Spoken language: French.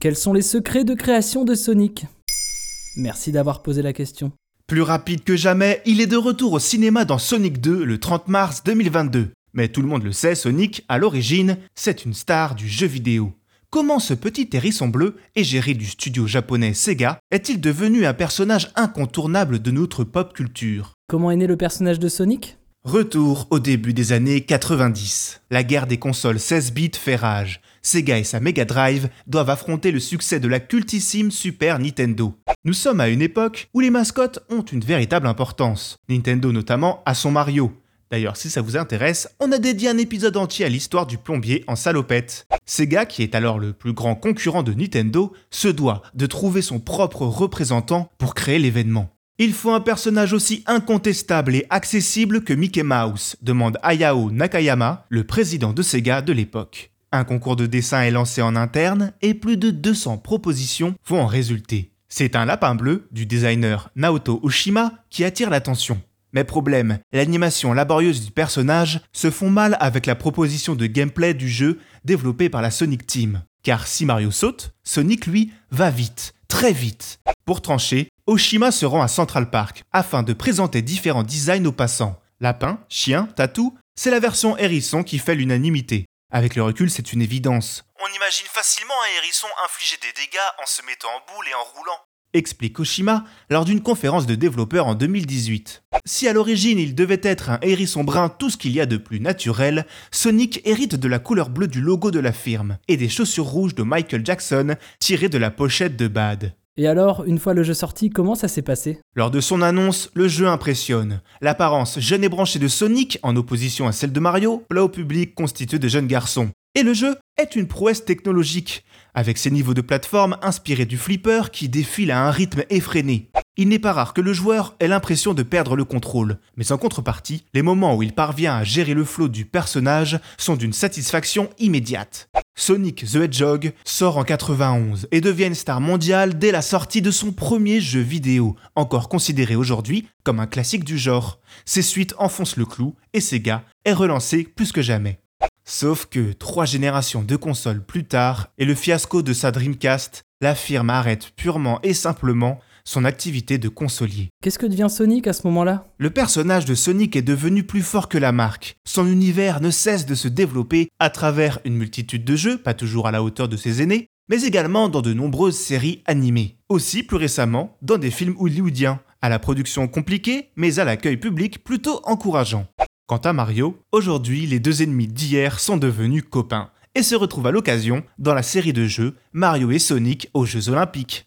Quels sont les secrets de création de Sonic? Merci d'avoir posé la question. Plus rapide que jamais, il est de retour au cinéma dans Sonic 2 le 30 mars 2022. Mais tout le monde le sait, Sonic, à l'origine, c'est une star du jeu vidéo. Comment ce petit hérisson bleu, égérie du studio japonais Sega, est-il devenu un personnage incontournable de notre pop culture? Comment est né le personnage de Sonic? Retour au début des années 90. La guerre des consoles 16 bits fait rage. Sega et sa Mega Drive doivent affronter le succès de la cultissime Super Nintendo. Nous sommes à une époque où les mascottes ont une véritable importance. Nintendo notamment a son Mario. D'ailleurs, si ça vous intéresse, on a dédié un épisode entier à l'histoire du plombier en salopette. Sega, qui est alors le plus grand concurrent de Nintendo, se doit de trouver son propre représentant pour créer l'événement. Il faut un personnage aussi incontestable et accessible que Mickey Mouse, demande Hayao Nakayama, le président de Sega de l'époque. Un concours de dessin est lancé en interne et plus de 200 propositions vont en résulter. C'est un lapin bleu du designer Naoto Oshima qui attire l'attention. Mais problème, l'animation laborieuse du personnage se fond mal avec la proposition de gameplay du jeu développé par la Sonic Team. Car si Mario saute, Sonic lui va vite, très vite. Pour trancher, Oshima se rend à Central Park afin de présenter différents designs aux passants. Lapin, chien, tatou, c'est la version hérisson qui fait l'unanimité. Avec le recul, c'est une évidence. On imagine facilement un hérisson infliger des dégâts en se mettant en boule et en roulant. Explique Oshima lors d'une conférence de développeurs en 2018. Si à l'origine il devait être un hérisson brun tout ce qu'il y a de plus naturel, Sonic hérite de la couleur bleue du logo de la firme et des chaussures rouges de Michael Jackson tirées de la pochette de Bad. Et alors, une fois le jeu sorti, comment ça s'est passé? Lors de son annonce, le jeu impressionne. L'apparence jeune et branchée de Sonic, en opposition à celle de Mario, plaît au public constitué de jeunes garçons. Et le jeu est une prouesse technologique, avec ses niveaux de plateforme inspirés du flipper qui défile à un rythme effréné. Il n'est pas rare que le joueur ait l'impression de perdre le contrôle, mais en contrepartie, les moments où il parvient à gérer le flot du personnage sont d'une satisfaction immédiate. Sonic the Hedgehog sort en 91 et devient une star mondiale dès la sortie de son premier jeu vidéo, encore considéré aujourd'hui comme un classique du genre. Ses suites enfoncent le clou et Sega est relancé plus que jamais. Sauf que trois générations de consoles plus tard et le fiasco de sa Dreamcast, la firme arrête purement et simplement son activité de consolier. Qu'est-ce que devient Sonic à ce moment-là? Le personnage de Sonic est devenu plus fort que la marque. Son univers ne cesse de se développer à travers une multitude de jeux, pas toujours à la hauteur de ses aînés, mais également dans de nombreuses séries animées. Aussi, plus récemment, dans des films hollywoodiens, à la production compliquée, mais à l'accueil public plutôt encourageant. Quant à Mario, aujourd'hui, les deux ennemis d'hier sont devenus copains et se retrouvent à l'occasion dans la série de jeux Mario et Sonic aux Jeux Olympiques.